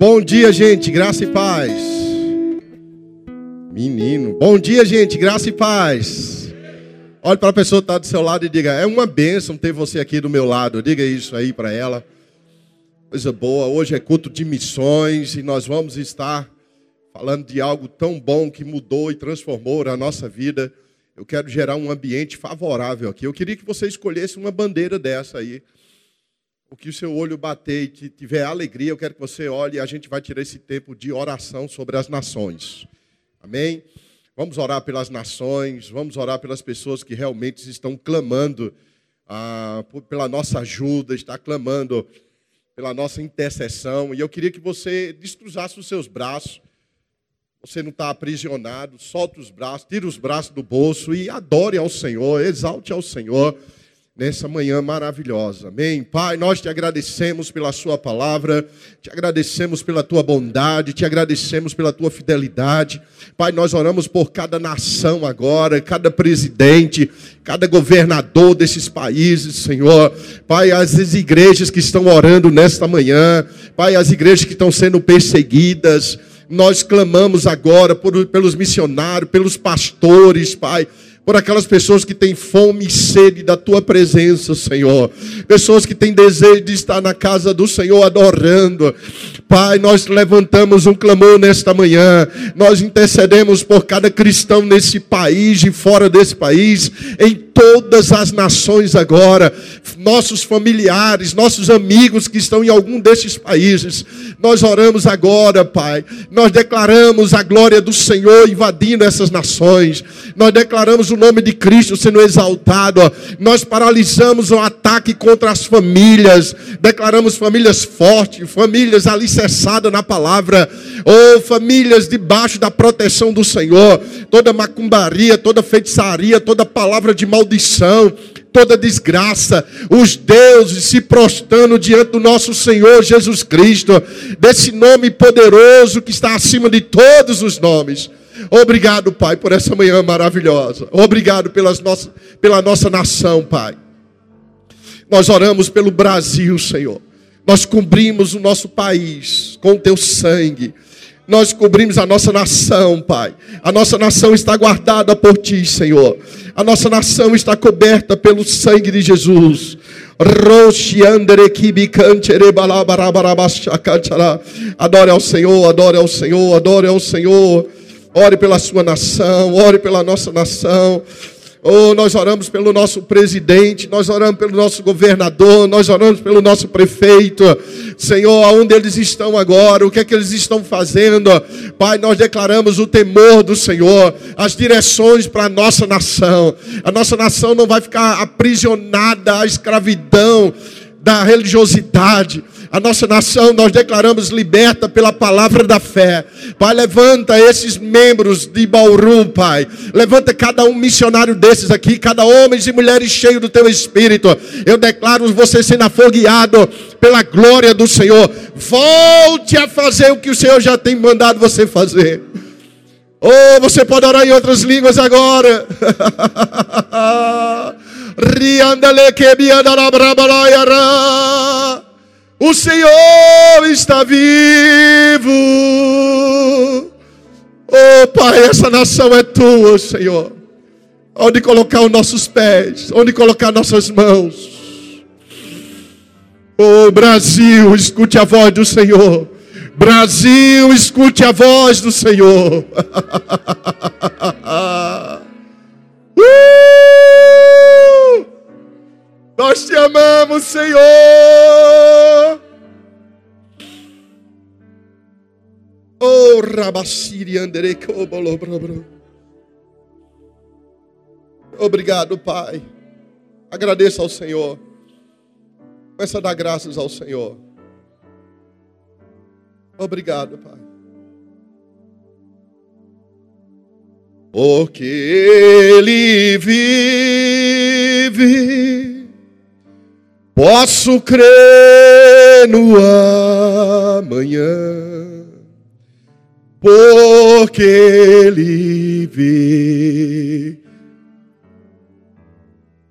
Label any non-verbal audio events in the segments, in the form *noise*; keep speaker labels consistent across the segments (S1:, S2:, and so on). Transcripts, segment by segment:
S1: Bom dia, gente, graça e paz. Menino, bom dia, gente, graça e paz. Olhe para a pessoa que está do seu lado e diga: é uma bênção ter você aqui do meu lado. Diga isso aí para ela. Coisa boa, hoje é culto de missões e nós vamos estar falando de algo tão bom que mudou e transformou a nossa vida. Eu quero gerar um ambiente favorável aqui. Eu queria que você escolhesse uma bandeira dessa aí o que o seu olho bater e que tiver alegria, eu quero que você olhe e a gente vai tirar esse tempo de oração sobre as nações. Amém? Vamos orar pelas nações, vamos orar pelas pessoas que realmente estão clamando ah, pela nossa ajuda, está clamando pela nossa intercessão. E eu queria que você descruzasse os seus braços. Você não está aprisionado, solta os braços, tira os braços do bolso e adore ao Senhor, exalte ao Senhor nessa manhã maravilhosa. Amém. Pai, nós te agradecemos pela Sua palavra, te agradecemos pela Tua bondade, te agradecemos pela Tua fidelidade. Pai, nós oramos por cada nação agora, cada presidente, cada governador desses países, Senhor. Pai, as igrejas que estão orando nesta manhã, Pai, as igrejas que estão sendo perseguidas. Nós clamamos agora por, pelos missionários, pelos pastores, Pai por aquelas pessoas que têm fome e sede da tua presença, Senhor. Pessoas que têm desejo de estar na casa do Senhor adorando. Pai, nós levantamos um clamor nesta manhã. Nós intercedemos por cada cristão nesse país e fora desse país, em todas as nações agora, nossos familiares, nossos amigos que estão em algum desses países. Nós oramos agora, Pai. Nós declaramos a glória do Senhor invadindo essas nações. Nós declaramos o nome de Cristo sendo exaltado. Nós paralisamos o ataque contra as famílias. Declaramos famílias fortes, famílias alicerçadas na palavra. Ou oh, famílias debaixo da proteção do Senhor. Toda macumbaria, toda feitiçaria, toda palavra de maldição toda desgraça, os deuses se prostrando diante do nosso Senhor Jesus Cristo, desse nome poderoso que está acima de todos os nomes. Obrigado, Pai, por essa manhã maravilhosa. Obrigado pelas nossas, pela nossa nação, Pai. Nós oramos pelo Brasil, Senhor. Nós cobrimos o nosso país com o teu sangue. Nós cobrimos a nossa nação, Pai. A nossa nação está guardada por ti, Senhor. A nossa nação está coberta pelo sangue de Jesus. Adore ao Senhor, adore ao Senhor, adore ao Senhor. Ore pela sua nação, ore pela nossa nação. Oh, nós oramos pelo nosso presidente, nós oramos pelo nosso governador, nós oramos pelo nosso prefeito. Senhor, aonde eles estão agora, o que é que eles estão fazendo? Pai, nós declaramos o temor do Senhor, as direções para a nossa nação. A nossa nação não vai ficar aprisionada à escravidão da religiosidade a nossa nação nós declaramos liberta pela palavra da fé. Pai, levanta esses membros de Bauru, Pai. Levanta cada um missionário desses aqui, cada homem e mulheres cheio do teu espírito. Eu declaro você sendo afogueado pela glória do Senhor. Volte a fazer o que o Senhor já tem mandado você fazer. Oh, você pode orar em outras línguas agora. *laughs* Riandale que o Senhor está vivo. Oh Pai, essa nação é tua, Senhor. Onde colocar os nossos pés, onde colocar nossas mãos. Oh Brasil, escute a voz do Senhor. Brasil, escute a voz do Senhor. *laughs* Nós te amamos, Senhor. Oh, Rabaciri Obrigado, Pai. Agradeça ao Senhor. Começa a dar graças ao Senhor. Obrigado, Pai. Porque Ele vive, posso crer no amanhã porque ele vê.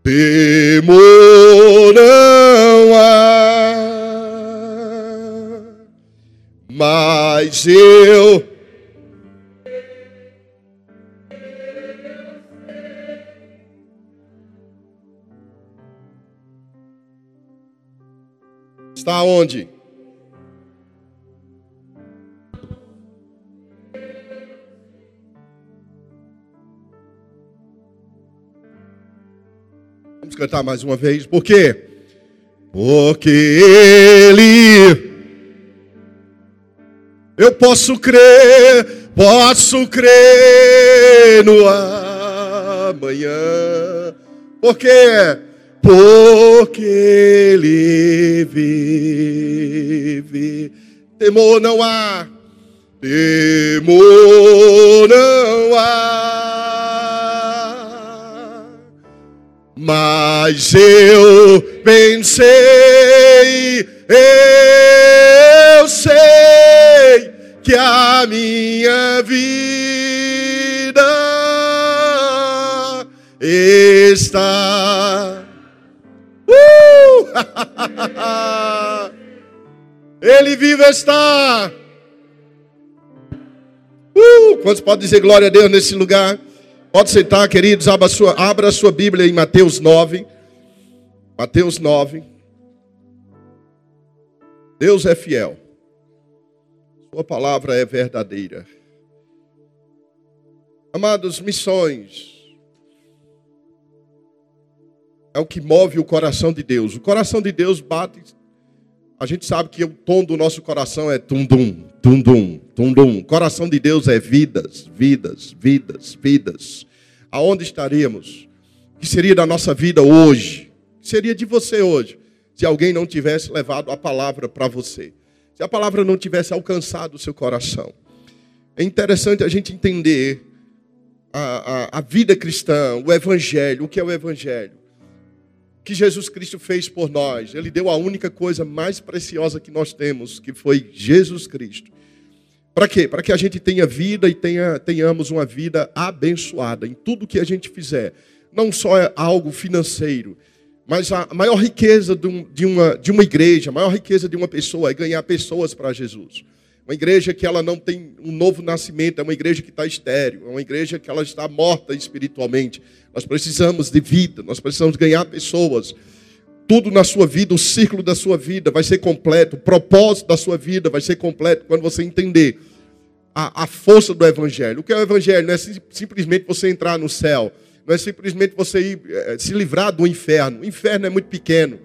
S1: Temor não há, mas eu. Está onde? Vamos cantar mais uma vez. Por quê? Porque Ele. Eu posso crer, posso crer no amanhã. Por quê? Porque Ele vive. Temor não há, temor não há. Mas eu pensei, eu sei que a minha vida está. Uh! *laughs* Ele vivo está. Uh! Quantos podem dizer glória a Deus nesse lugar? Pode sentar, queridos, abra a sua, abra a sua Bíblia em Mateus 9. Mateus 9. Deus é fiel. Sua palavra é verdadeira. Amados, missões é o que move o coração de Deus. O coração de Deus bate. A gente sabe que o tom do nosso coração é tum-dum, tum-dum, tum-dum. O coração de Deus é vidas, vidas, vidas, vidas. Aonde estaríamos? O que seria da nossa vida hoje? O que seria de você hoje? Se alguém não tivesse levado a palavra para você. Se a palavra não tivesse alcançado o seu coração. É interessante a gente entender a, a, a vida cristã, o evangelho. O que é o evangelho? Que Jesus Cristo fez por nós. Ele deu a única coisa mais preciosa que nós temos, que foi Jesus Cristo. Para quê? Para que a gente tenha vida e tenha, tenhamos uma vida abençoada em tudo que a gente fizer. Não só é algo financeiro, mas a maior riqueza de uma, de uma igreja, a maior riqueza de uma pessoa é ganhar pessoas para Jesus. Uma igreja que ela não tem um novo nascimento, é uma igreja que está estéreo, é uma igreja que ela está morta espiritualmente. Nós precisamos de vida, nós precisamos ganhar pessoas. Tudo na sua vida, o círculo da sua vida vai ser completo, o propósito da sua vida vai ser completo quando você entender a, a força do Evangelho. O que é o Evangelho? Não é simplesmente você entrar no céu, não é simplesmente você ir, é, se livrar do inferno. O inferno é muito pequeno.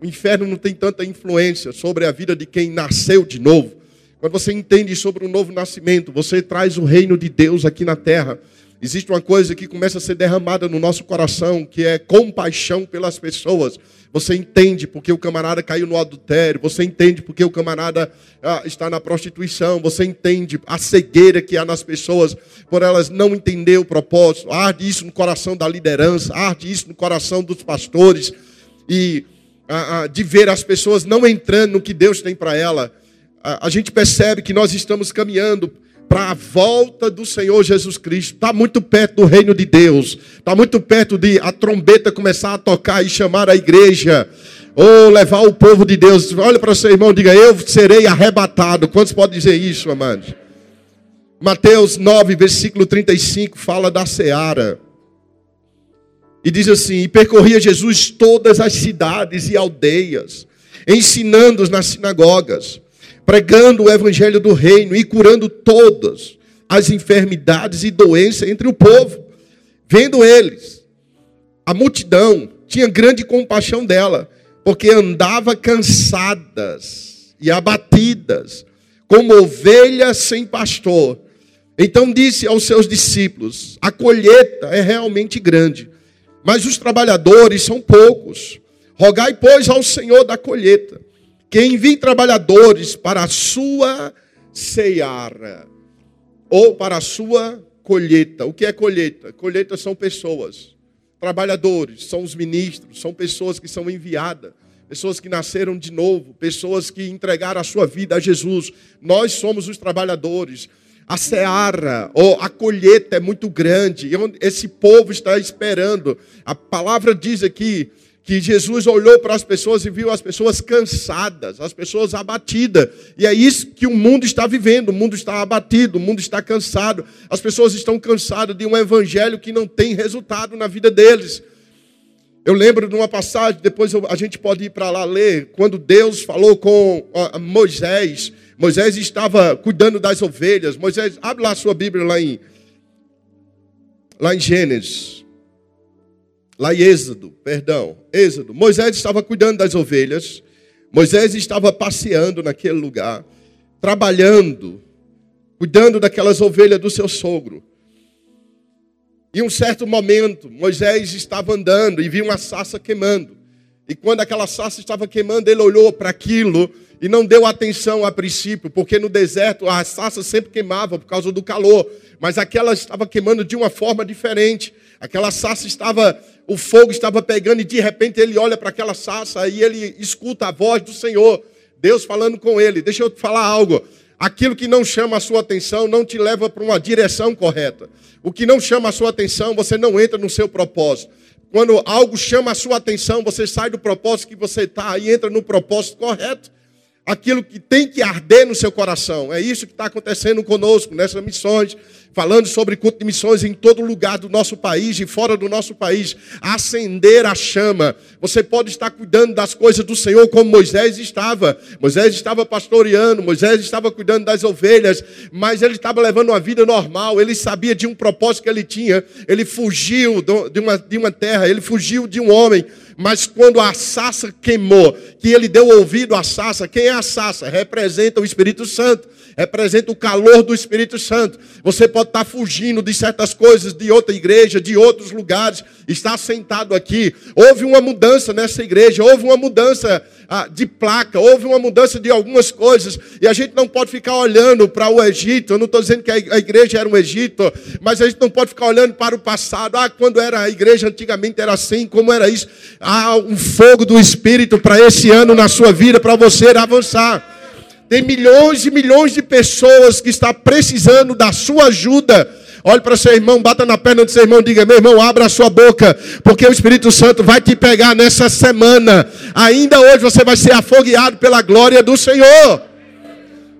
S1: O inferno não tem tanta influência sobre a vida de quem nasceu de novo. Quando você entende sobre o novo nascimento, você traz o reino de Deus aqui na terra. Existe uma coisa que começa a ser derramada no nosso coração, que é compaixão pelas pessoas. Você entende porque o camarada caiu no adultério, você entende porque o camarada ah, está na prostituição, você entende a cegueira que há nas pessoas por elas não entender o propósito. Arde isso no coração da liderança, arde isso no coração dos pastores e ah, ah, de ver as pessoas não entrando no que Deus tem para ela a, a gente percebe que nós estamos caminhando para a volta do Senhor Jesus Cristo. Está muito perto do reino de Deus. Está muito perto de a trombeta começar a tocar e chamar a igreja. Ou levar o povo de Deus. Olha para o seu irmão diga: Eu serei arrebatado. Quantos podem dizer isso, amados? Mateus 9, versículo 35 fala da seara. E diz assim: E percorria Jesus todas as cidades e aldeias, ensinando-os nas sinagogas pregando o evangelho do reino e curando todas as enfermidades e doenças entre o povo. Vendo eles, a multidão tinha grande compaixão dela, porque andava cansadas e abatidas, como ovelhas sem pastor. Então disse aos seus discípulos: A colheita é realmente grande, mas os trabalhadores são poucos. Rogai, pois, ao Senhor da colheita que envie trabalhadores para a sua ceara ou para a sua colheita. O que é colheita? Colheita são pessoas, trabalhadores, são os ministros, são pessoas que são enviadas, pessoas que nasceram de novo, pessoas que entregaram a sua vida a Jesus. Nós somos os trabalhadores. A seara ou a colheita é muito grande. Esse povo está esperando. A palavra diz aqui que Jesus olhou para as pessoas e viu as pessoas cansadas, as pessoas abatidas. E é isso que o mundo está vivendo. O mundo está abatido, o mundo está cansado. As pessoas estão cansadas de um evangelho que não tem resultado na vida deles. Eu lembro de uma passagem, depois a gente pode ir para lá ler, quando Deus falou com Moisés. Moisés estava cuidando das ovelhas. Moisés, abre lá a sua Bíblia lá em, lá em Gênesis. Lá em Êxodo, perdão, Êxodo. Moisés estava cuidando das ovelhas. Moisés estava passeando naquele lugar, trabalhando, cuidando daquelas ovelhas do seu sogro. Em um certo momento, Moisés estava andando e viu uma sassa queimando. E quando aquela sassa estava queimando, ele olhou para aquilo e não deu atenção a princípio, porque no deserto a sassa sempre queimava por causa do calor, mas aquela estava queimando de uma forma diferente. Aquela sassa estava, o fogo estava pegando e de repente ele olha para aquela sassa e ele escuta a voz do Senhor, Deus falando com ele. Deixa eu te falar algo. Aquilo que não chama a sua atenção não te leva para uma direção correta. O que não chama a sua atenção, você não entra no seu propósito. Quando algo chama a sua atenção, você sai do propósito que você está e entra no propósito correto aquilo que tem que arder no seu coração. É isso que está acontecendo conosco nessas missões, falando sobre culto de missões em todo lugar do nosso país e fora do nosso país. Acender a chama. Você pode estar cuidando das coisas do Senhor como Moisés estava. Moisés estava pastoreando, Moisés estava cuidando das ovelhas, mas ele estava levando uma vida normal. Ele sabia de um propósito que ele tinha. Ele fugiu de uma, de uma terra, ele fugiu de um homem mas quando a sassa queimou, que ele deu ouvido à sassa, quem é a sassa? Representa o Espírito Santo, representa o calor do Espírito Santo. Você pode estar fugindo de certas coisas de outra igreja, de outros lugares, está sentado aqui. Houve uma mudança nessa igreja, houve uma mudança ah, de placa, houve uma mudança de algumas coisas, e a gente não pode ficar olhando para o Egito. Eu não estou dizendo que a igreja era um Egito, mas a gente não pode ficar olhando para o passado. Ah, quando era a igreja antigamente era assim, como era isso. Há um fogo do Espírito para esse ano na sua vida, para você avançar. Tem milhões e milhões de pessoas que estão precisando da sua ajuda Olhe para seu irmão, bata na perna do seu irmão, diga: meu irmão, abra a sua boca, porque o Espírito Santo vai te pegar nessa semana. Ainda hoje você vai ser afogueado pela glória do Senhor.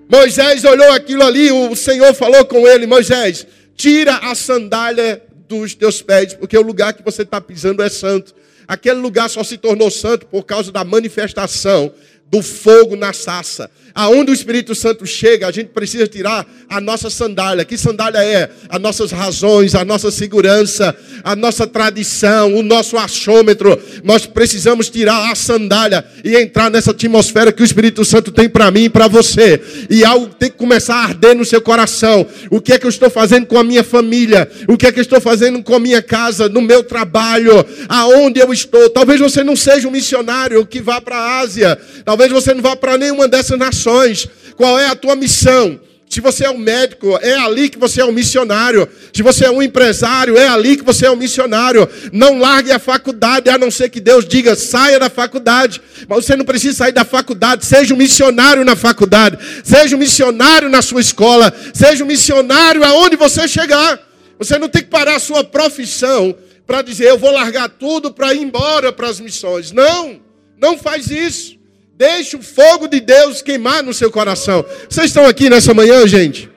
S1: Moisés olhou aquilo ali, o Senhor falou com ele: Moisés, tira a sandália dos teus pés, porque o lugar que você está pisando é santo. Aquele lugar só se tornou santo por causa da manifestação do fogo na sassa. Aonde o Espírito Santo chega, a gente precisa tirar a nossa sandália. Que sandália é? As nossas razões, a nossa segurança, a nossa tradição, o nosso achômetro. Nós precisamos tirar a sandália e entrar nessa atmosfera que o Espírito Santo tem para mim e para você. E algo tem que começar a arder no seu coração. O que é que eu estou fazendo com a minha família? O que é que eu estou fazendo com a minha casa, no meu trabalho? Aonde eu estou? Talvez você não seja um missionário que vá para a Ásia. Talvez você não vá para nenhuma dessas nações qual é a tua missão? Se você é um médico, é ali que você é um missionário. Se você é um empresário, é ali que você é um missionário. Não largue a faculdade, a não ser que Deus diga, saia da faculdade. Mas você não precisa sair da faculdade. Seja um missionário na faculdade. Seja um missionário na sua escola. Seja um missionário aonde você chegar. Você não tem que parar a sua profissão para dizer, eu vou largar tudo para ir embora para as missões. Não, não faz isso. Deixe o fogo de Deus queimar no seu coração. Vocês estão aqui nessa manhã, gente?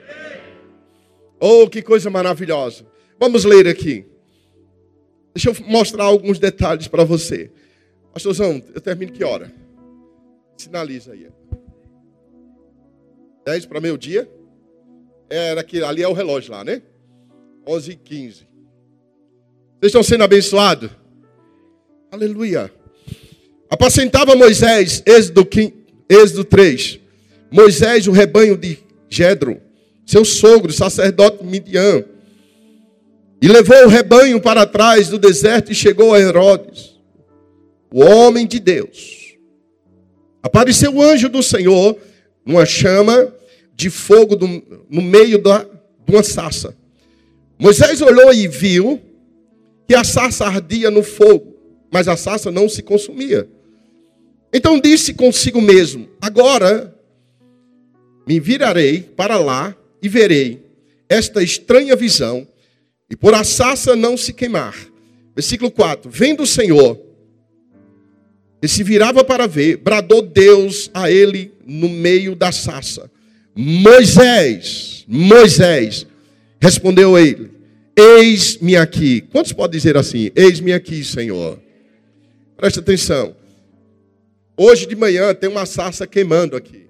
S1: Oh, que coisa maravilhosa. Vamos ler aqui. Deixa eu mostrar alguns detalhes para você. Pastorzão, eu termino que hora? Sinaliza aí. 10 para meio dia? Era que ali é o relógio lá, né? 11 e 15. Vocês estão sendo abençoados? Aleluia. Apacentava Moisés, Êxodo, 15, Êxodo 3. Moisés, o rebanho de Gedron, seu sogro, sacerdote Midian. E levou o rebanho para trás do deserto e chegou a Herodes, o homem de Deus. Apareceu o anjo do Senhor numa chama de fogo do, no meio da, de uma sarça. Moisés olhou e viu que a sarça ardia no fogo, mas a sarça não se consumia. Então disse consigo mesmo: Agora me virarei para lá e verei esta estranha visão, e por a sassa não se queimar. Versículo 4: Vendo o Senhor e se virava para ver, bradou Deus a ele no meio da sassa: Moisés, Moisés, respondeu ele: Eis-me aqui. Quantos podem dizer assim? Eis-me aqui, Senhor. Presta atenção. Hoje de manhã tem uma sarça queimando aqui.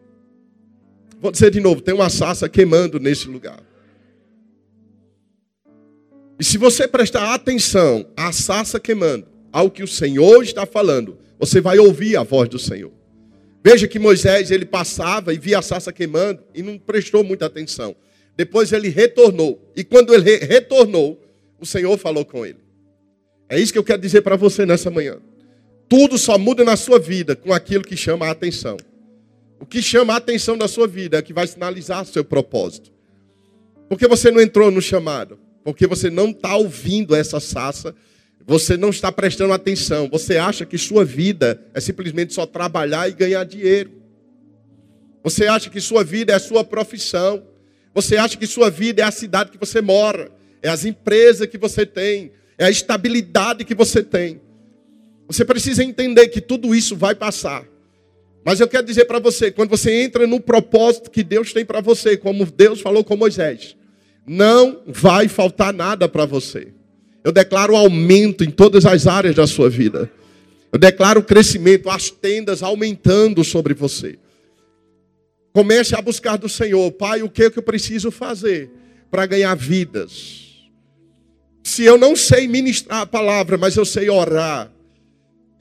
S1: Vou dizer de novo: tem uma sarça queimando nesse lugar. E se você prestar atenção à sarça queimando, ao que o Senhor está falando, você vai ouvir a voz do Senhor. Veja que Moisés ele passava e via a sarça queimando e não prestou muita atenção. Depois ele retornou. E quando ele retornou, o Senhor falou com ele. É isso que eu quero dizer para você nessa manhã. Tudo só muda na sua vida com aquilo que chama a atenção. O que chama a atenção da sua vida é que vai sinalizar seu propósito. Porque você não entrou no chamado? Porque você não está ouvindo essa sassa, você não está prestando atenção. Você acha que sua vida é simplesmente só trabalhar e ganhar dinheiro. Você acha que sua vida é a sua profissão. Você acha que sua vida é a cidade que você mora, é as empresas que você tem, é a estabilidade que você tem. Você precisa entender que tudo isso vai passar. Mas eu quero dizer para você, quando você entra no propósito que Deus tem para você, como Deus falou com Moisés, não vai faltar nada para você. Eu declaro aumento em todas as áreas da sua vida. Eu declaro crescimento, as tendas aumentando sobre você. Comece a buscar do Senhor, Pai, o que, é que eu preciso fazer para ganhar vidas? Se eu não sei ministrar a palavra, mas eu sei orar,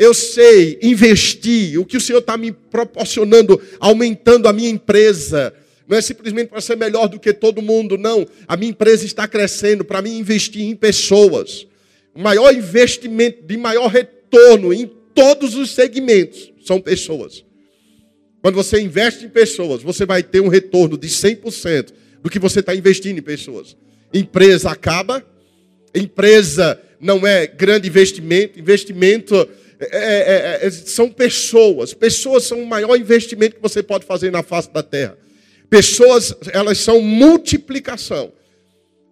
S1: eu sei investir, o que o Senhor está me proporcionando, aumentando a minha empresa, não é simplesmente para ser melhor do que todo mundo, não. A minha empresa está crescendo para mim investir em pessoas. O maior investimento de maior retorno em todos os segmentos são pessoas. Quando você investe em pessoas, você vai ter um retorno de 100% do que você está investindo em pessoas. Empresa acaba, empresa não é grande investimento, investimento é, é, é, é são pessoas. Pessoas são o maior investimento que você pode fazer na face da terra. Pessoas, elas são multiplicação.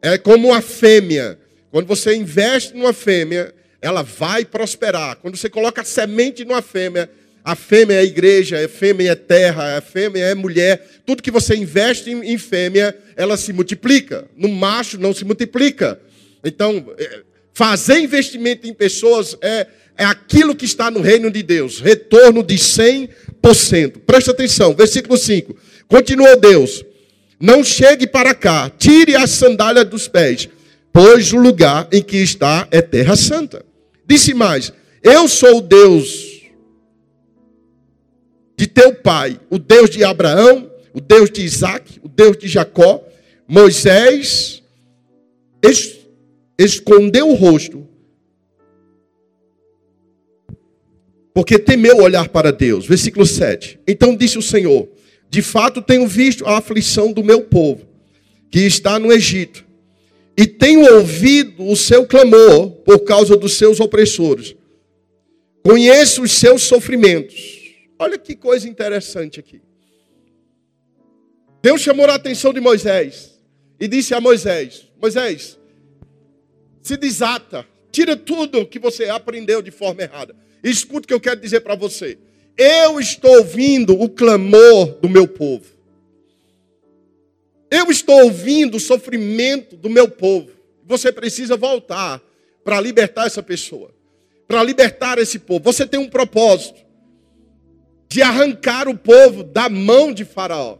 S1: É como a fêmea. Quando você investe numa fêmea, ela vai prosperar. Quando você coloca semente numa fêmea, a fêmea é a igreja, a fêmea é terra, a fêmea é mulher. Tudo que você investe em, fêmea, ela se multiplica. No macho não se multiplica. Então, é, fazer investimento em pessoas é, é aquilo que está no reino de Deus. Retorno de 100%. Presta atenção, versículo 5. Continuou Deus: Não chegue para cá, tire a sandália dos pés, pois o lugar em que está é terra santa. Disse mais: Eu sou o Deus de teu pai, o Deus de Abraão, o Deus de Isaac, o Deus de Jacó. Moisés escondeu o rosto, porque temeu olhar para Deus. Versículo 7. Então disse o Senhor: de fato, tenho visto a aflição do meu povo, que está no Egito, e tenho ouvido o seu clamor por causa dos seus opressores. Conheço os seus sofrimentos. Olha que coisa interessante aqui. Deus chamou a atenção de Moisés e disse a Moisés: Moisés, se desata, tira tudo que você aprendeu de forma errada. Escuta o que eu quero dizer para você. Eu estou ouvindo o clamor do meu povo. Eu estou ouvindo o sofrimento do meu povo. Você precisa voltar para libertar essa pessoa, para libertar esse povo. Você tem um propósito de arrancar o povo da mão de Faraó,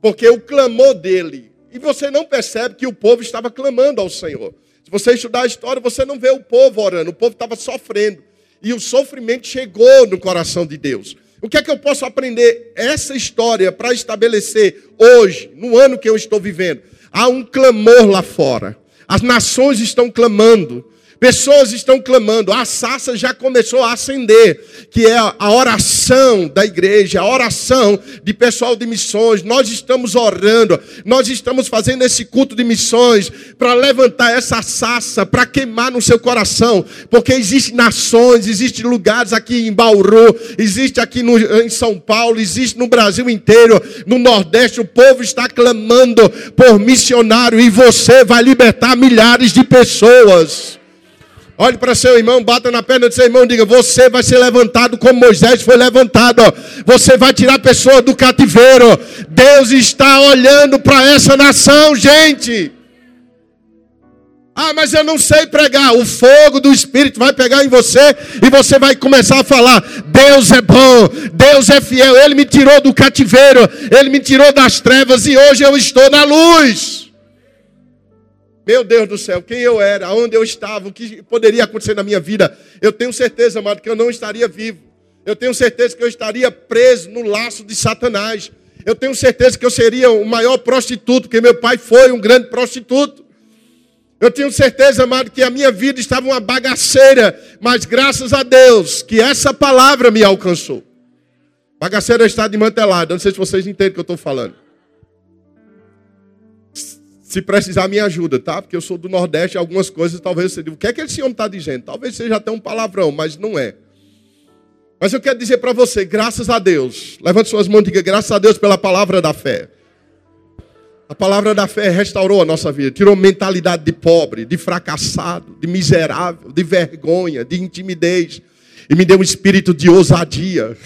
S1: porque o clamor dele, e você não percebe que o povo estava clamando ao Senhor. Se você estudar a história, você não vê o povo orando, o povo estava sofrendo. E o sofrimento chegou no coração de Deus. O que é que eu posso aprender essa história para estabelecer hoje, no ano que eu estou vivendo? Há um clamor lá fora. As nações estão clamando. Pessoas estão clamando, a sassa já começou a acender, que é a oração da igreja, a oração de pessoal de missões. Nós estamos orando, nós estamos fazendo esse culto de missões para levantar essa sassa, para queimar no seu coração, porque existem nações, existem lugares aqui em Bauru, existe aqui no, em São Paulo, existe no Brasil inteiro, no Nordeste, o povo está clamando por missionário e você vai libertar milhares de pessoas. Olhe para seu irmão, bata na perna do seu irmão diga: Você vai ser levantado como Moisés foi levantado. Você vai tirar a pessoa do cativeiro. Deus está olhando para essa nação, gente. Ah, mas eu não sei pregar. O fogo do Espírito vai pegar em você e você vai começar a falar: Deus é bom, Deus é fiel. Ele me tirou do cativeiro, ele me tirou das trevas e hoje eu estou na luz. Meu Deus do céu, quem eu era, onde eu estava, o que poderia acontecer na minha vida. Eu tenho certeza, amado, que eu não estaria vivo. Eu tenho certeza que eu estaria preso no laço de Satanás. Eu tenho certeza que eu seria o maior prostituto, porque meu pai foi um grande prostituto. Eu tenho certeza, amado, que a minha vida estava uma bagaceira, mas graças a Deus que essa palavra me alcançou. Bagaceira está de mantelada, não sei se vocês entendem o que eu estou falando. Se precisar, me ajuda, tá? Porque eu sou do Nordeste, algumas coisas talvez você diga, o que é que esse homem está dizendo? Talvez seja até um palavrão, mas não é. Mas eu quero dizer para você, graças a Deus, levante suas mãos e diga, graças a Deus pela palavra da fé. A palavra da fé restaurou a nossa vida, tirou mentalidade de pobre, de fracassado, de miserável, de vergonha, de intimidez, e me deu um espírito de ousadia.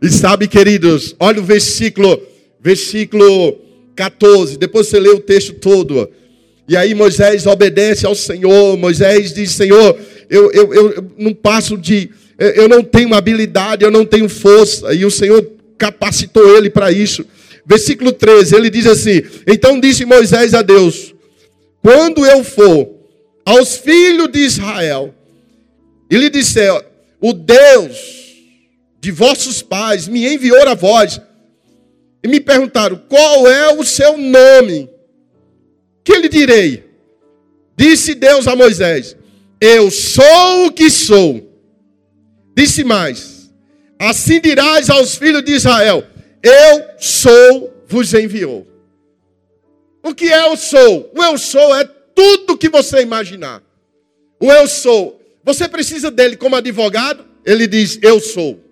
S1: E sabe, queridos, olha o versículo, versículo 14, depois você lê o texto todo. E aí Moisés obedece ao Senhor, Moisés diz: Senhor, eu, eu, eu não passo de. Eu não tenho habilidade, eu não tenho força, e o Senhor capacitou ele para isso versículo 13, ele diz assim: Então disse Moisés a Deus: Quando eu for aos filhos de Israel e lhe disser: O Deus de vossos pais me enviou a vós, e me perguntaram: Qual é o seu nome? Que lhe direi? Disse Deus a Moisés: Eu sou o que sou. Disse mais: Assim dirás aos filhos de Israel: eu sou vos enviou. O que é eu sou? O eu sou é tudo que você imaginar. O eu sou. Você precisa dele como advogado? Ele diz: Eu sou.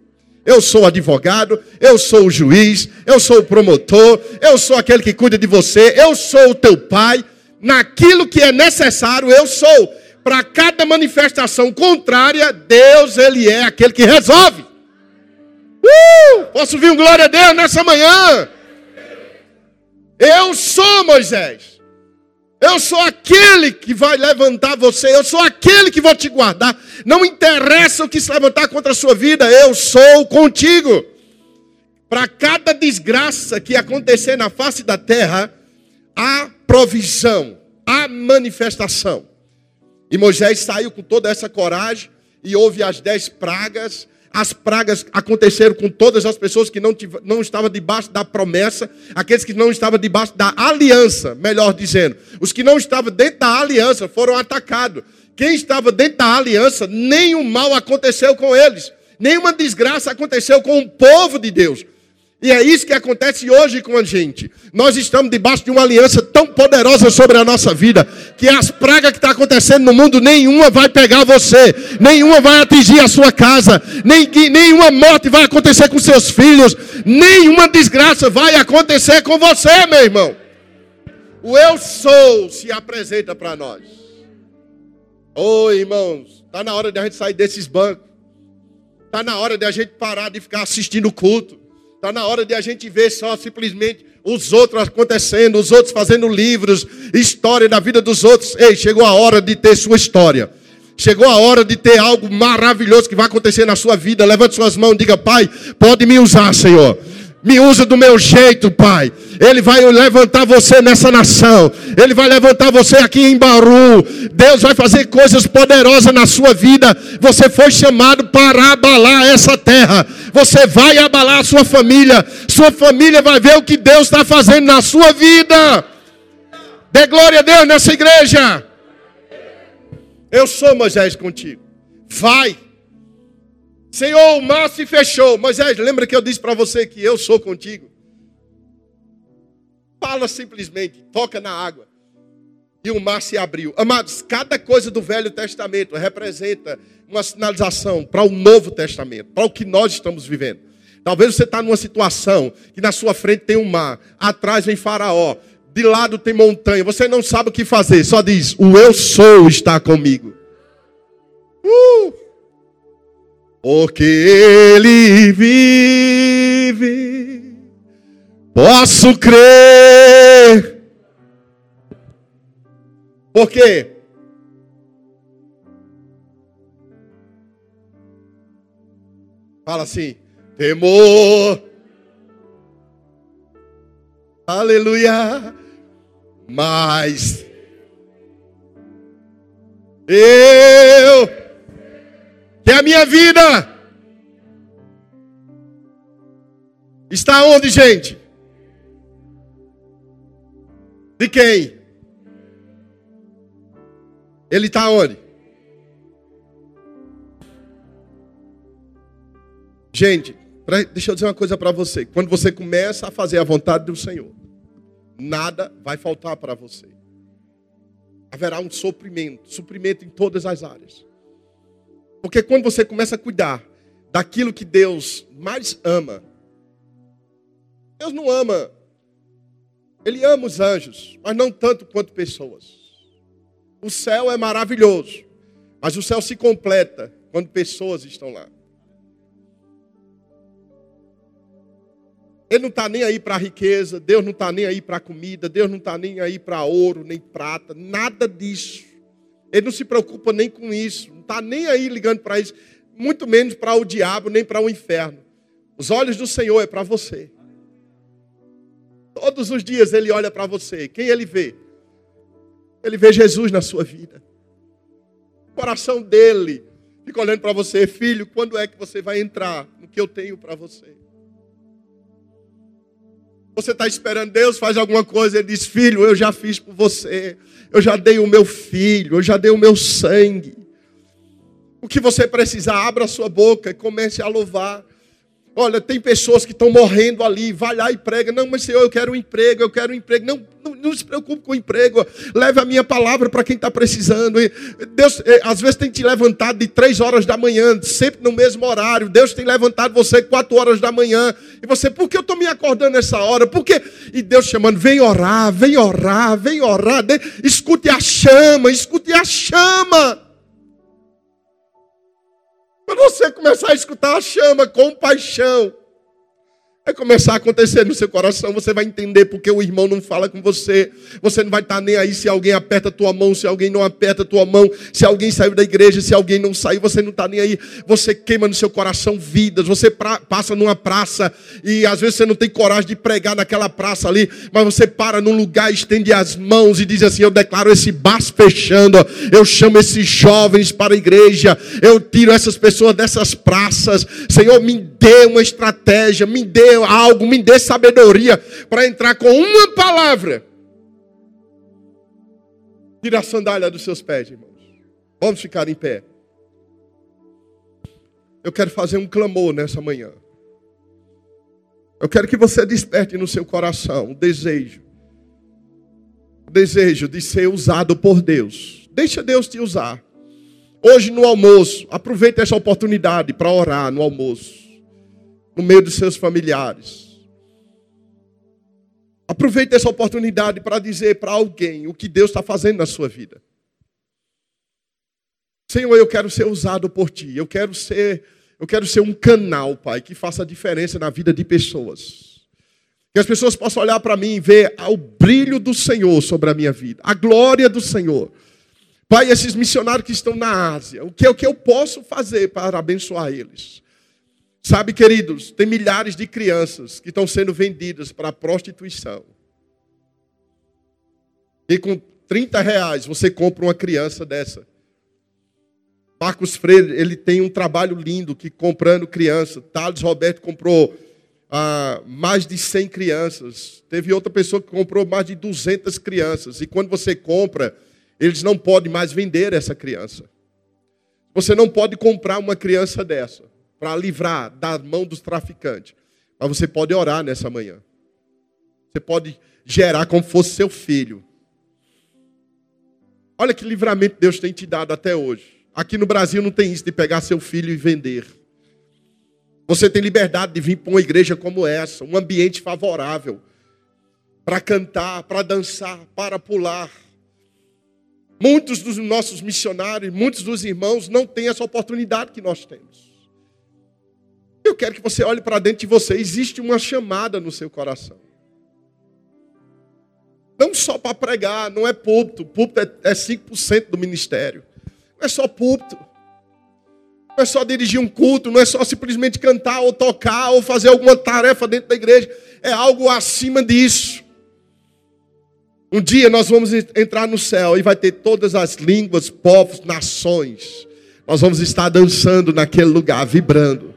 S1: Eu sou advogado, eu sou o juiz, eu sou o promotor, eu sou aquele que cuida de você, eu sou o teu pai. Naquilo que é necessário, eu sou. Para cada manifestação contrária, Deus, ele é aquele que resolve. Uh! Posso ouvir um glória a Deus nessa manhã? Eu sou Moisés. Eu sou aquele que vai levantar você. Eu sou aquele que vou te guardar. Não interessa o que se levantar contra a sua vida. Eu sou contigo. Para cada desgraça que acontecer na face da terra, há provisão, há manifestação. E Moisés saiu com toda essa coragem e houve as dez pragas as pragas aconteceram com todas as pessoas que não, não estavam debaixo da promessa, aqueles que não estavam debaixo da aliança, melhor dizendo. Os que não estavam dentro da aliança foram atacados. Quem estava dentro da aliança, nenhum mal aconteceu com eles. Nenhuma desgraça aconteceu com o povo de Deus. E é isso que acontece hoje com a gente. Nós estamos debaixo de uma aliança tão poderosa sobre a nossa vida, que as pragas que estão tá acontecendo no mundo, nenhuma vai pegar você, nenhuma vai atingir a sua casa, nem, nenhuma morte vai acontecer com seus filhos, nenhuma desgraça vai acontecer com você, meu irmão. O eu sou se apresenta para nós. Oi, irmãos, está na hora de a gente sair desses bancos. Está na hora de a gente parar de ficar assistindo o culto. Está na hora de a gente ver só simplesmente os outros acontecendo, os outros fazendo livros, história da vida dos outros. Ei, chegou a hora de ter sua história. Chegou a hora de ter algo maravilhoso que vai acontecer na sua vida. Levante suas mãos e diga: Pai, pode me usar, Senhor. Me usa do meu jeito, Pai. Ele vai levantar você nessa nação. Ele vai levantar você aqui em Bauru. Deus vai fazer coisas poderosas na sua vida. Você foi chamado para abalar essa terra. Você vai abalar a sua família. Sua família vai ver o que Deus está fazendo na sua vida. Dê glória a Deus nessa igreja. Eu sou Moisés contigo. Vai. Senhor, o mar se fechou. Moisés, lembra que eu disse para você que eu sou contigo? Fala simplesmente, toca na água. E o mar se abriu. Amados, cada coisa do Velho Testamento representa uma sinalização para o Novo Testamento, para o que nós estamos vivendo. Talvez você está numa situação que na sua frente tem um mar, atrás vem Faraó, de lado tem montanha, você não sabe o que fazer, só diz: O eu sou está comigo. Uh! Porque Ele vive, posso crer. Por quê? Fala assim, temor. Aleluia. Mas eu que a minha vida está onde, gente? De quem? Ele está onde? Gente, pra, deixa eu dizer uma coisa para você. Quando você começa a fazer a vontade do Senhor, nada vai faltar para você. Haverá um suprimento, suprimento em todas as áreas. Porque quando você começa a cuidar daquilo que Deus mais ama, Deus não ama, Ele ama os anjos, mas não tanto quanto pessoas. O céu é maravilhoso, mas o céu se completa quando pessoas estão lá. Ele não está nem aí para a riqueza, Deus não está nem aí para a comida, Deus não está nem aí para ouro, nem prata, nada disso. Ele não se preocupa nem com isso, não está nem aí ligando para isso, muito menos para o diabo, nem para o inferno. Os olhos do Senhor é para você. Todos os dias ele olha para você. Quem ele vê? Ele vê Jesus na sua vida. O coração dele fica olhando para você, filho, quando é que você vai entrar no que eu tenho para você? Você está esperando Deus faz alguma coisa, ele diz: Filho, eu já fiz por você, eu já dei o meu filho, eu já dei o meu sangue. O que você precisar, abra sua boca e comece a louvar. Olha, tem pessoas que estão morrendo ali, vai lá e prega. Não, mas Senhor, eu quero um emprego, eu quero um emprego. Não, não, não se preocupe com o emprego. Leve a minha palavra para quem está precisando. Deus, eh, às vezes, tem te levantado de três horas da manhã, sempre no mesmo horário. Deus tem levantado você quatro horas da manhã. E você, por que eu estou me acordando nessa hora? Por quê? E Deus chamando, vem orar, vem orar, vem orar. Escute a chama, escute a chama. Quando você começar a escutar a chama com paixão, Vai começar a acontecer no seu coração, você vai entender porque o irmão não fala com você. Você não vai estar nem aí se alguém aperta a tua mão, se alguém não aperta a tua mão, se alguém saiu da igreja, se alguém não saiu, você não está nem aí. Você queima no seu coração vidas. Você pra, passa numa praça e às vezes você não tem coragem de pregar naquela praça ali, mas você para num lugar, estende as mãos e diz assim: Eu declaro esse bar fechando, eu chamo esses jovens para a igreja, eu tiro essas pessoas dessas praças. Senhor, me dê uma estratégia, me dê algo, me dê sabedoria para entrar com uma palavra. Tira a sandália dos seus pés, irmãos. Vamos ficar em pé. Eu quero fazer um clamor nessa manhã. Eu quero que você desperte no seu coração o desejo. O desejo de ser usado por Deus. Deixa Deus te usar. Hoje no almoço, aproveite essa oportunidade para orar no almoço no meio dos seus familiares. Aproveite essa oportunidade para dizer para alguém o que Deus está fazendo na sua vida. Senhor, eu quero ser usado por Ti. Eu quero ser, eu quero ser um canal, Pai, que faça diferença na vida de pessoas. Que as pessoas possam olhar para mim e ver o brilho do Senhor sobre a minha vida, a glória do Senhor. Pai, esses missionários que estão na Ásia, o que, o que eu posso fazer para abençoar eles? Sabe, queridos, tem milhares de crianças que estão sendo vendidas para a prostituição. E com 30 reais você compra uma criança dessa. Marcos Freire, ele tem um trabalho lindo que comprando criança. Thales Roberto comprou ah, mais de 100 crianças. Teve outra pessoa que comprou mais de 200 crianças. E quando você compra, eles não podem mais vender essa criança. Você não pode comprar uma criança dessa para livrar da mão dos traficantes. Mas você pode orar nessa manhã. Você pode gerar como fosse seu filho. Olha que livramento Deus tem te dado até hoje. Aqui no Brasil não tem isso de pegar seu filho e vender. Você tem liberdade de vir para uma igreja como essa, um ambiente favorável para cantar, para dançar, para pular. Muitos dos nossos missionários, muitos dos irmãos não têm essa oportunidade que nós temos. Eu quero que você olhe para dentro de você. Existe uma chamada no seu coração. Não só para pregar, não é púlpito. Púlpito é, é 5% do ministério. Não é só púlpito. Não é só dirigir um culto, não é só simplesmente cantar ou tocar ou fazer alguma tarefa dentro da igreja. É algo acima disso. Um dia nós vamos entrar no céu e vai ter todas as línguas, povos, nações. Nós vamos estar dançando naquele lugar, vibrando.